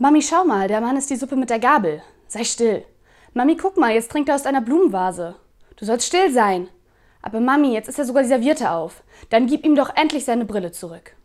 Mami, schau mal, der Mann ist die Suppe mit der Gabel. Sei still. Mami, guck mal, jetzt trinkt er aus einer Blumenvase. Du sollst still sein. Aber Mami, jetzt ist er sogar die Serviette auf. Dann gib ihm doch endlich seine Brille zurück.